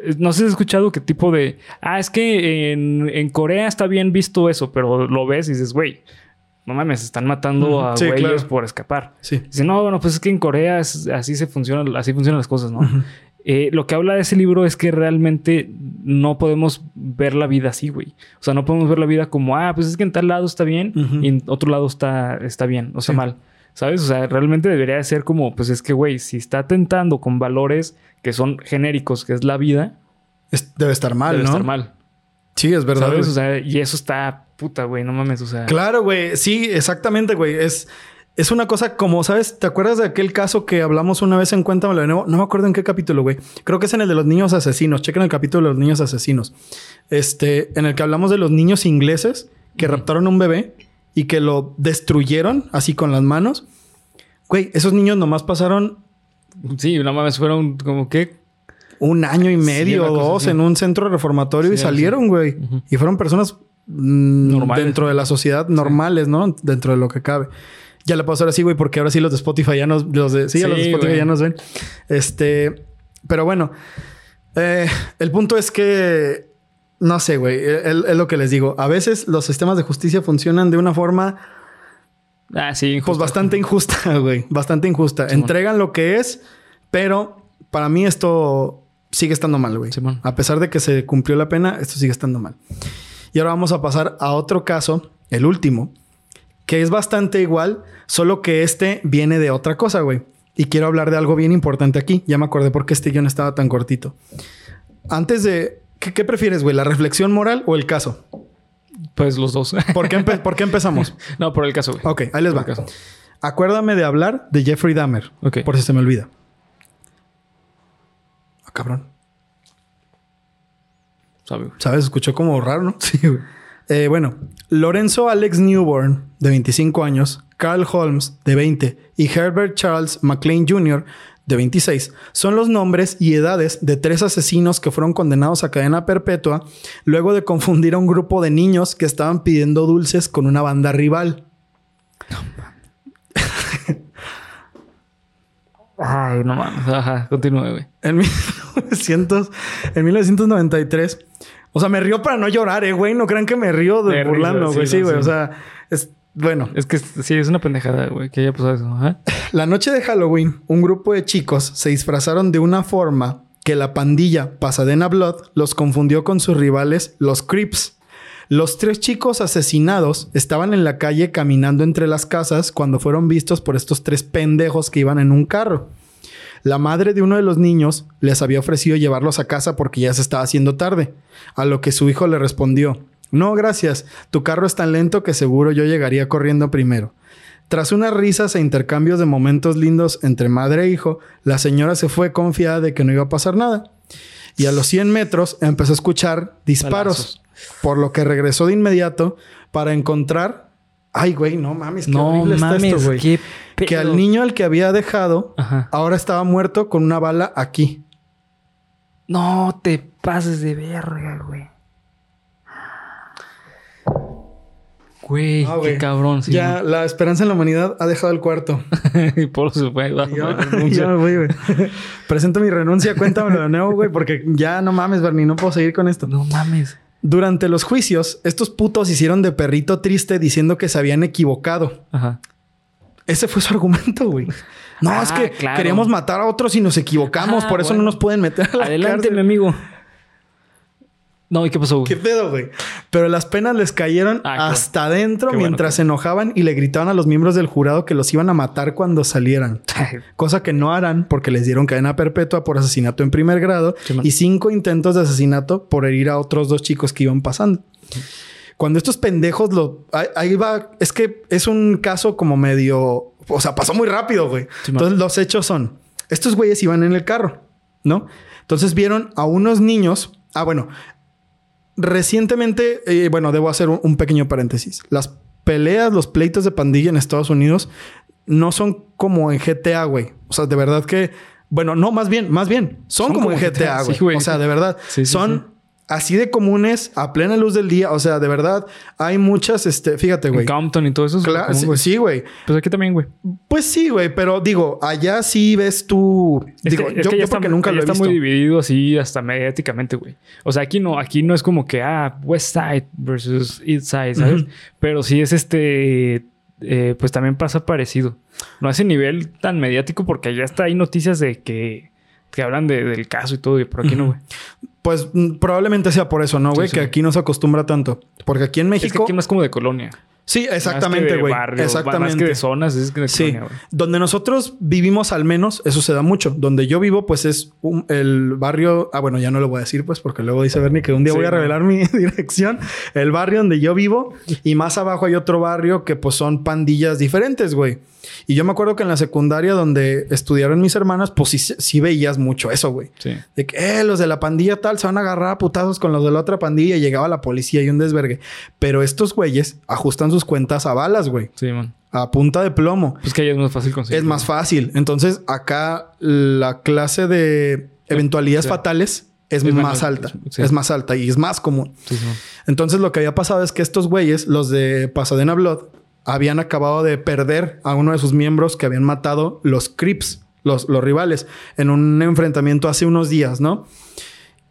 eh, No sé si has escuchado qué tipo de... Ah, es que en, en Corea está bien visto eso, pero lo ves y dices, güey, no mames, están matando a Sí, güeyes claro. por escapar. Sí. Dice, no, bueno, pues es que en Corea es- así se funciona, así funcionan las cosas, ¿no? Eh, lo que habla de ese libro es que realmente no podemos ver la vida así, güey. O sea, no podemos ver la vida como, ah, pues es que en tal lado está bien y en otro lado está, está bien o Sí. mal. ¿Sabes? O sea, realmente debería de ser como, pues es que, güey, si está atentando con valores que son genéricos, que es la vida, Es- debe estar mal, debe ¿no? estar mal. Sí, es verdad. ¿Sabes? O sea, y eso está puta, güey, no mames, o sea. Claro, güey. Sí, exactamente, güey. Es, es una cosa como, ¿sabes? ¿Te acuerdas de aquel caso que hablamos una vez en Cuéntamelo de nuevo? No me acuerdo en qué capítulo, güey. Creo que es en el de los niños asesinos. Chequen el capítulo de los niños asesinos. Este, en el que hablamos de los niños ingleses que raptaron a un bebé y que lo destruyeron así con las manos. Güey, esos niños nomás pasaron Sí, no mames, fueron como que. un año y medio o dos así. en un centro reformatorio y salieron, güey. Y fueron personas Normales. dentro de la sociedad normales, ¿no? Dentro de lo que cabe. Ya le pasó ahora sí, güey, porque ahora sí los de Spotify ya nos... Los de, sí, a los de Sí, Spotify güey. ya nos ven. Este... Pero bueno. eh, el punto es que... No sé, güey. Es lo que les digo. A veces los sistemas de justicia funcionan de una forma... Ah, sí, Pues bastante injusta, güey. Bastante injusta. Simón. Entregan lo que es, pero para mí esto sigue estando mal, güey. Simón. A pesar de que se cumplió la pena, esto sigue estando mal. Y ahora vamos a pasar a otro caso, el último, que es bastante igual, solo que este viene de otra cosa, güey. Y quiero hablar de algo bien importante aquí. Ya me acordé por qué este guion estaba tan cortito. Antes de... ¿Qué, qué prefieres, güey? ¿La reflexión moral o el caso? Pues los dos. ¿Por qué, empe- por qué empezamos? no, por el caso, güey. Ok, ahí les Por va. el caso. Acuérdame de hablar de Jeffrey Dahmer. Ok. Por si se me olvida. Ah, cabrón. Sabe, güey. ¿Sabes? Escuchó como raro, ¿no? Sí, güey. Eh, bueno, Lorenzo Alex Newborn, de 25 años, Carl Holmes, de 20, y Herbert Charles McLean Jr., de 26, son los nombres y edades de tres asesinos que fueron condenados a cadena perpetua luego de confundir a un grupo de niños que estaban pidiendo dulces con una banda rival. Ay, no mames. Ajá, continúe, güey. En 1900, en 1993. O sea, me río para no llorar, eh, güey. No crean que me río de De risa, burlando, sí, güey. Sí, no, güey. sí. O sea, es- Bueno, Es que sí, es una pendejada, güey, que haya pasado eso. Ajá. la noche de Halloween, un grupo de chicos se disfrazaron de una forma que la pandilla Pasadena Blood los confundió con sus rivales, los Crips. Los tres chicos asesinados estaban en la calle caminando entre las casas cuando fueron vistos por estos tres pendejos que iban en un carro. La madre de uno de los niños les había ofrecido llevarlos a casa porque ya se estaba haciendo tarde, a lo que su hijo le respondió, no, gracias, tu carro es tan lento que seguro yo llegaría corriendo primero. Tras unas risas e intercambios de momentos lindos entre madre e hijo, la señora se fue confiada de que no iba a pasar nada. Y a los 100 metros empezó a escuchar disparos, por lo que regresó de inmediato para encontrar... Ay, güey, no mames, qué No horrible está mames, esto, güey. qué Que al niño al que había dejado, Ajá. ahora estaba muerto con una bala aquí. No te pases de verga, güey. Güey, Ah, qué cabrón. Sí, ya la esperanza en la humanidad ha dejado el cuarto. y por me voy, güey. Presento mi renuncia, cuéntamelo de nuevo, güey, porque ya no mames, Bernie, no puedo seguir con esto. No mames. Durante los juicios, estos putos hicieron de perrito triste diciendo que se habían equivocado. Ajá. Ese fue su argumento, güey. No, Ah, es que claro. queríamos matar a otros y nos equivocamos, Ah, por eso bueno. no nos pueden meter a la Adelante, cárcel. mi amigo. No, ¿y qué pasó, ¿Qué pedo, güey? Pero las penas les cayeron Ah, hasta adentro bueno, mientras se enojaban y le gritaban a los miembros del jurado que los iban a matar cuando salieran. Cosa que no harán porque les dieron cadena perpetua por asesinato en primer grado y cinco intentos de asesinato por herir a otros dos chicos que iban pasando. Cuando estos pendejos lo... Ahí, va... Es que es un caso como medio... O sea, pasó muy rápido, güey. Entonces los hechos son... Estos güeyes iban en el carro, ¿no? Entonces vieron a unos niños... Ah, bueno. Recientemente... eh, bueno, debo hacer un, un pequeño paréntesis. Las peleas, los pleitos de pandilla en Estados Unidos no son como en GTA, güey. O sea, de verdad que... Bueno, no, más bien, más bien. Son, como, en GTA, güey. sí, o sea, de verdad. Sí, sí, son. Así de comunes a plena luz del día. O sea, de verdad, hay muchas, este, fíjate, güey. Compton y todo eso. es Claro, común, sí, güey. sí, güey. Pues aquí también, güey. Pues sí, güey, pero digo, allá sí ves tú. Es digo, que- es yo, que está- porque nunca lo he está visto. muy dividido así hasta mediáticamente, güey. O sea, aquí no, aquí no es como que, ah, West Side versus East Side, ¿sabes? Pero sí es este, eh, pues también pasa parecido. No a ese nivel tan mediático porque allá está hay noticias de que, que hablan de- del caso y todo, y por aquí no, güey. Pues mm, probablemente sea por eso, ¿no, güey? Sí, sí. Que aquí no se acostumbra tanto. Porque aquí en Es que México. aquí más como de colonia. Sí, exactamente, güey. Exactamente. Más que de zonas, es que de Sí, colonia, donde nosotros vivimos al menos, eso se da mucho. Donde yo vivo, pues es un- el barrio. Ah, bueno, ya no lo voy a decir, pues, porque luego dice Bernie que un día Sí, voy a no. revelar mi dirección. El barrio donde yo vivo y más abajo hay otro barrio que, pues, son pandillas diferentes, güey. Y yo me acuerdo que en la secundaria donde estudiaron mis hermanas, pues sí, sí veías mucho eso, güey. Sí. De que, eh, los de la pandilla tal se van a agarrar a putazos con los de la otra pandilla y llegaba la policía y un desvergue. Pero estos güeyes ajustan sus cuentas a balas, güey. Sí, man. A punta de plomo. Pues que allá es más fácil conseguir. Es más fácil. Entonces, acá la clase de eventualidades Sí. fatales es, Es más alta. sí. Es más alta y es más común. Sí, sí, man. Entonces, lo que había pasado es que estos güeyes, los de Pasadena Blood, habían acabado de perder a uno de sus miembros que habían matado los Crips, los, los rivales, en un enfrentamiento hace unos días, ¿no?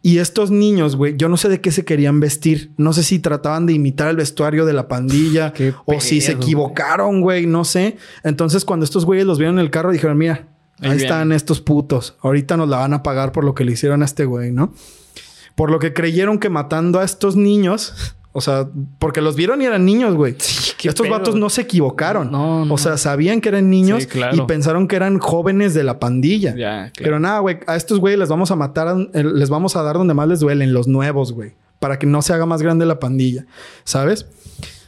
Y estos niños, güey, yo no sé de qué se querían vestir. No sé si trataban de imitar el vestuario de la pandilla Qué o si se equivocaron, güey, no sé. Entonces, cuando estos güeyes los vieron en el carro, dijeron, mira, ahí, Ahí están estos putos. Ahorita nos la van a pagar por lo que le hicieron a este güey, ¿no? Por lo que creyeron que matando a estos niños, o sea, porque los vieron y eran niños, güey. estos pedo. vatos no se equivocaron. No, no. O sea, sabían que eran niños Sí, claro. y pensaron que eran jóvenes de la pandilla. Ya, claro. Pero nada, güey, a estos güeyes les vamos a matar, a- les vamos a dar donde más les duelen, los nuevos, güey, para que no se haga más grande la pandilla, ¿sabes?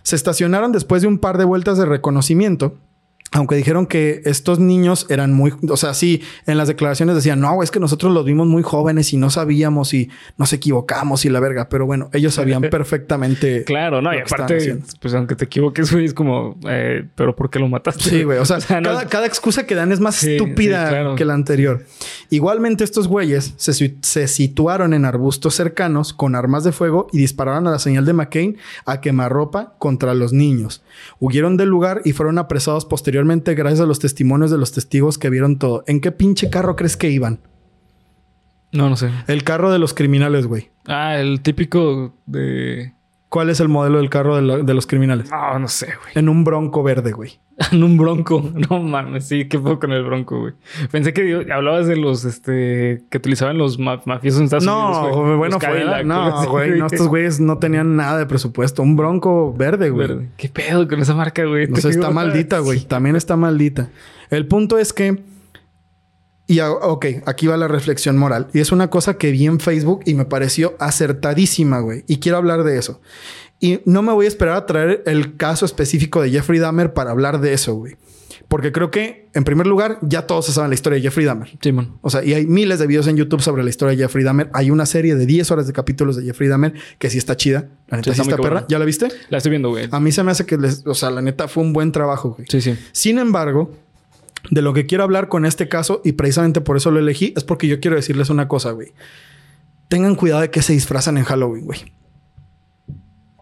Se estacionaron después de un par de vueltas de reconocimiento. Aunque dijeron que estos niños eran muy, o sea, sí, en las declaraciones decían, no, es que nosotros los vimos muy jóvenes y no sabíamos y nos equivocamos y la verga, pero bueno, ellos sabían perfectamente. Claro, no, y aparte, pues aunque te equivoques, güey, es como, eh, pero ¿por qué lo mataste? Sí, güey. O sea, no- cada, cada excusa que dan es más Sí, estúpida sí, claro. que la anterior. Igualmente, estos güeyes se, se situaron en arbustos cercanos con armas de fuego y dispararon a la señal de McCain a quemarropa contra los niños. Huyeron del lugar y fueron apresados posteriormente gracias a los testimonios de los testigos que vieron todo. ¿En qué pinche carro crees que iban? No, no sé. El carro de los criminales, güey. Ah, el típico de... ¿Cuál es el modelo del carro de, la- de los criminales? No, no sé, güey. En un bronco verde, güey. En un bronco. No mames, sí, qué poco con el bronco, güey. Pensé que digo, hablabas de los este que utilizaban los ma- mafiosos en Estados Unidos. No, güey. bueno, Los fue. Cadillac, No, güey. No, estos güeyes no tenían nada de presupuesto. Un bronco verde, güey. Verde. ¿Qué pedo con esa marca, güey? O sea, está maldita, güey. También está maldita. El punto es que. Y ok, aquí va la reflexión moral. Y es una cosa que vi en Facebook y me pareció acertadísima, güey. Y quiero hablar de eso. Y no me voy a esperar a traer el caso específico de Jeffrey Dahmer para hablar de eso, güey. Porque creo que, en primer lugar, ya todos se saben la historia de Jeffrey Dahmer. Simón. O sea, y hay miles de videos en YouTube sobre la historia de Jeffrey Dahmer. Hay una serie de 10 horas de capítulos de Jeffrey Dahmer que sí está chida. La neta Sí, sí está perra. ¿Ya la viste? La estoy viendo, güey. A mí se me hace que, les, o sea, la neta fue un buen trabajo, güey. Sí, sí. Sin embargo, de lo que quiero hablar con este caso, y precisamente por eso lo elegí, es porque yo quiero decirles una cosa, güey. Tengan cuidado de que se disfrazan en Halloween, güey.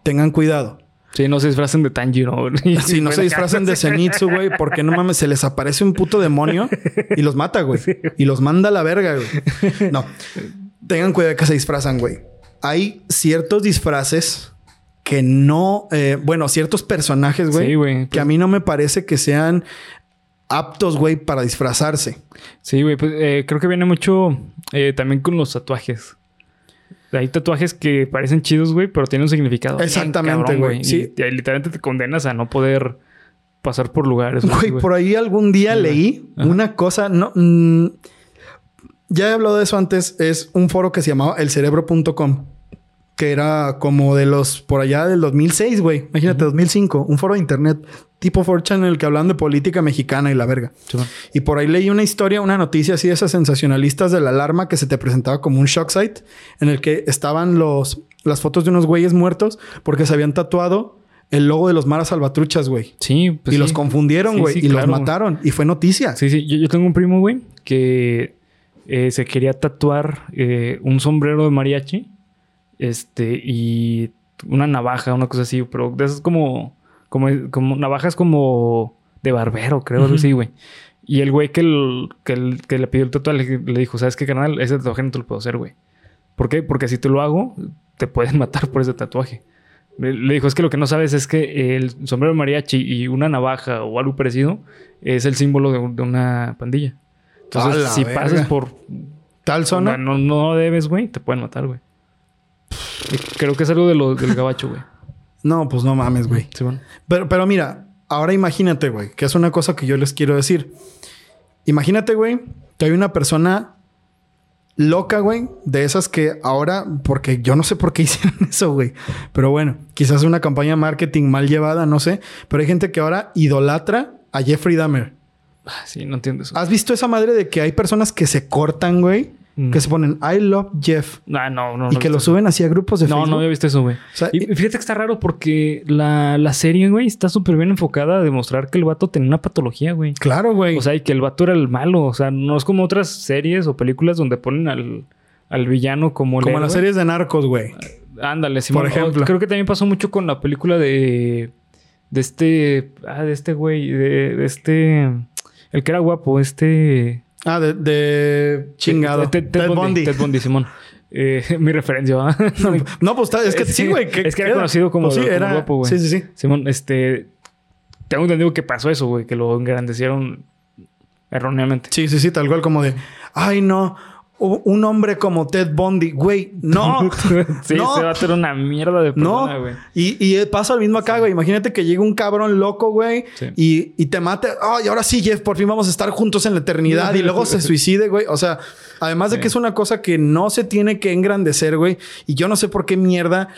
Tengan cuidado. Sí, no se disfracen de Tanjiro. Si no se disfrazan de Zenitsu, güey, porque no mames, se les aparece un puto demonio y los mata, güey. Y los manda a la verga, güey. No. Tengan cuidado de que se disfrazan, güey. Hay ciertos disfraces que no, eh, bueno, ciertos personajes, güey, Sí, güey. que a mí no me parece que sean aptos, güey, para disfrazarse. Sí, güey. Pues eh, creo que viene mucho eh, también con los tatuajes. Hay tatuajes que parecen chidos, güey, pero tienen un significado. Exactamente, güey. Sí. Y, y literalmente te condenas a no poder pasar por lugares. Güey, por ahí algún día Sí, leí Ajá. una cosa, no, mm, ya he hablado de eso antes, es un foro que se llamaba elcerebro.com, que era como de los, por allá del 2006, güey, imagínate, 2005, un foro de internet tipo 4chan en el que hablan de política mexicana y la verga. Y por ahí leí una historia, una noticia así de esas sensacionalistas de la alarma que se te presentaba como un shock site en el que estaban los, las fotos de unos güeyes muertos porque se habían tatuado el logo de los maras salvatruchas, güey. Sí, pues y sí. los confundieron, güey. sí, y claro. los mataron. Y fue noticia. Sí, sí. Yo, yo tengo un primo, güey, que eh, se quería tatuar eh, un sombrero de mariachi. Este, y una navaja, una cosa así. Pero de esas como, como, como navajas como de barbero, creo, así, güey. Y el güey que, el- que, el- que le pidió el tatuaje le, le dijo, ¿sabes qué, carnal? Ese tatuaje no te lo puedo hacer, güey. ¿Por qué? Porque si te lo hago, te pueden matar por ese tatuaje. Le dijo, es que lo que no sabes es que el sombrero de mariachi y una navaja o algo parecido es el símbolo de, un- de una pandilla. Entonces, si verga. pasas por Tal zona. no, no debes, güey, te pueden matar, güey. Creo que es algo de lo, del gabacho, güey. No, pues no mames, güey. Sí, bueno. Pero, pero mira, ahora imagínate, güey, que es una cosa que yo les quiero decir. Imagínate, güey, que hay una persona loca, güey, de esas que ahora, porque yo no sé por qué hicieron eso, güey. Pero bueno, quizás una campaña de marketing mal llevada, no sé. Pero hay gente que ahora idolatra a Jeffrey Dahmer. Ah, Sí, no entiendo eso. ¿Has visto esa madre de que hay personas que se cortan, güey? Mm. Que se ponen I love Jeff. Ah, no, no. y no que lo visto suben así a grupos de. No, Facebook. no había visto eso, güey. O sea, Y fíjate que está raro porque la, la serie, güey, está súper bien enfocada a demostrar que el vato tenía una patología, güey. Claro, güey. O sea, y que el vato era el malo. O sea, no es como otras series o películas donde ponen al, al villano como el como las series de narcos, güey. Ándale, Simón. Por ejemplo. O Creo que también pasó mucho con la película de. De este. Ah, de este güey. De, de este. El que era guapo, este. Ah, de, de chingado. Ted, Ted Bundy. Ted Bundy, Simón. Eh, mi referencia, ¿va? No, pues es que sí, güey. Es que era conocido como- Pues sí, como era guapo, güey. Sí, sí, sí. Simón, este. Tengo entendido que pasó eso, güey. Que lo engrandecieron erróneamente. Sí, sí, sí, tal cual como de, ay, no, un hombre como Ted Bundy, güey, no. sí, no. se va a hacer una mierda de No, persona, güey. y, y pasa lo mismo acá, güey. Imagínate que llega un cabrón loco, güey, Sí. y, y te mate. Ay, ahora sí, Jeff, por fin vamos a estar juntos en la eternidad. y luego se suicide, güey. O sea, además de que es una cosa que no se tiene que engrandecer, güey. Y yo no sé por qué mierda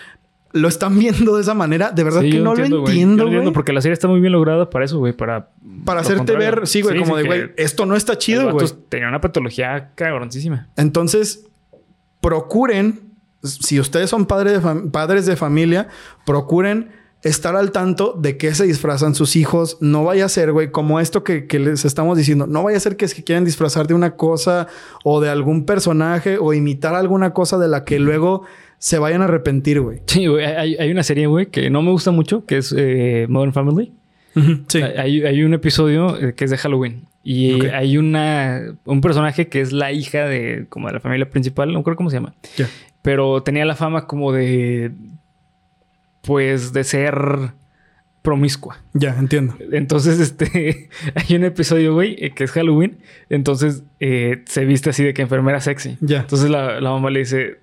lo están viendo de esa manera. De verdad Sí, que no entiendo, lo. Yo entiendo, porque la serie está muy bien lograda para eso, güey. Para, Para hacerte contrario. ver, sí, güey, como de, que güey, esto no está chido, güey. Tenía una patología cabroncísima. Entonces, procuren, si ustedes son padres de, padres de familia, procuren estar al tanto de qué se disfrazan sus hijos. No vaya a ser, güey, como esto que, que les estamos diciendo. No vaya a ser que se quieran disfrazar de una cosa o de algún personaje o imitar alguna cosa de la que luego se vayan a arrepentir, güey. Sí, güey. Hay, hay una serie, güey, que no me gusta mucho, que es eh, Modern Family. Sí. Hay, hay un episodio eh, que es de Halloween. Y hay una un personaje que es la hija de como de la familia principal, no creo cómo se llama. Ya. Pero tenía la fama como de pues, de ser promiscua. Ya, entiendo. Entonces, este, hay un episodio, güey, eh, que es Halloween. Entonces, eh, se viste así de que enfermera sexy. Ya. Entonces, la, la mamá le dice,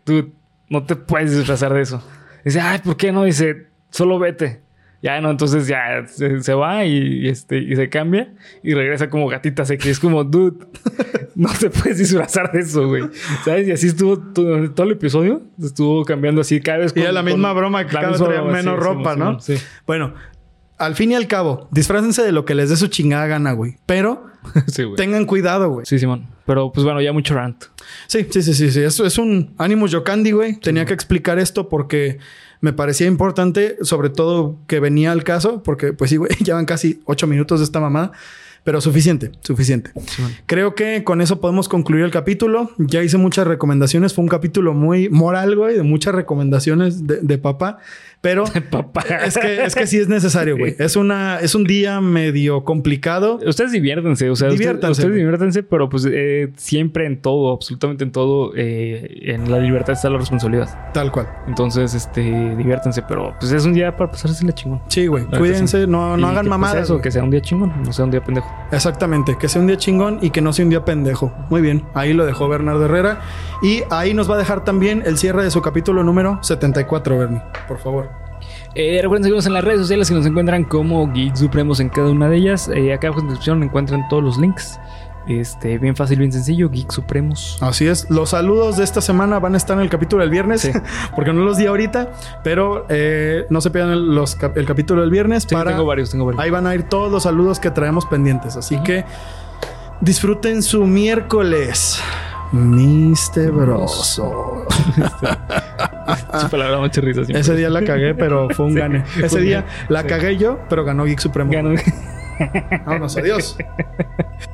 no te puedes disfrazar de eso. Dice, ay, ¿por qué no? Dice, solo vete. Ya, no, entonces ya se, se va y, este, y se cambia y regresa como gatita sexy. Es como, dude, no te puedes disfrazar de eso, güey. ¿Sabes? Y así estuvo todo, todo el episodio. Estuvo cambiando así cada vez. Y era la misma broma que cada vez traía broma, menos sí, ropa, sí, ¿no? Sí. Bueno, al fin y al cabo, disfrácense de lo que les dé su chingada gana, güey. Pero Sí, güey. tengan cuidado, güey. Sí, Simón. Pero pues bueno, ya mucho rant. Sí, sí, sí, sí, sí. Eso es un Animus Yokandi, güey. Tenía que explicar esto porque me parecía importante, sobre todo que venía al caso, porque pues sí, güey, ya van casi ocho minutos de esta mamada. Pero suficiente, suficiente. Creo que con eso podemos concluir el capítulo. Ya hice muchas recomendaciones. Fue un capítulo muy moral, güey, de muchas recomendaciones de, de papá. Pero Papá. es que, es que sí es necesario, güey. Es, una, es un día medio complicado. Ustedes diviértanse, o sea, ustedes- Diviértanse, ustedes, güey. diviértanse, pero pues eh, siempre en todo, absolutamente en todo, eh, en la libertad está la responsabilidad. Tal cual. Entonces, este, diviértanse, pero pues es un día para pasarse la chingón. Sí, güey. Cuídense, no, no Y hagan que, pues, mamadas. eso, que sea un día chingón, no sea un día pendejo. Exactamente, que sea un día chingón y que no sea un día pendejo. Muy bien, ahí lo dejó Bernardo Herrera. Y ahí nos va a dejar también el cierre de su capítulo número 74, Bernie. Por favor. Eh, recuerden seguirnos en las redes sociales que nos encuentran como Geek Supremos en cada una de ellas. Eh, acá abajo en la descripción encuentran todos los links. Este, bien fácil, bien sencillo, Geek Supremos. Así es. Los saludos de esta semana van a estar en el capítulo del viernes, Sí. porque no los di ahorita, pero eh, no se pierdan el, los el capítulo del viernes. Sí, para, tengo varios, tengo varios. ahí van a ir todos los saludos que traemos pendientes. Así que disfruten su miércoles. Misterioso. Su palabra mucha risa siempre. Ese día la cagué, pero fue un gane. Ese Fue día la Sí. cagué yo, pero ganó Geek Supremo. Ganó. Vámonos, adiós.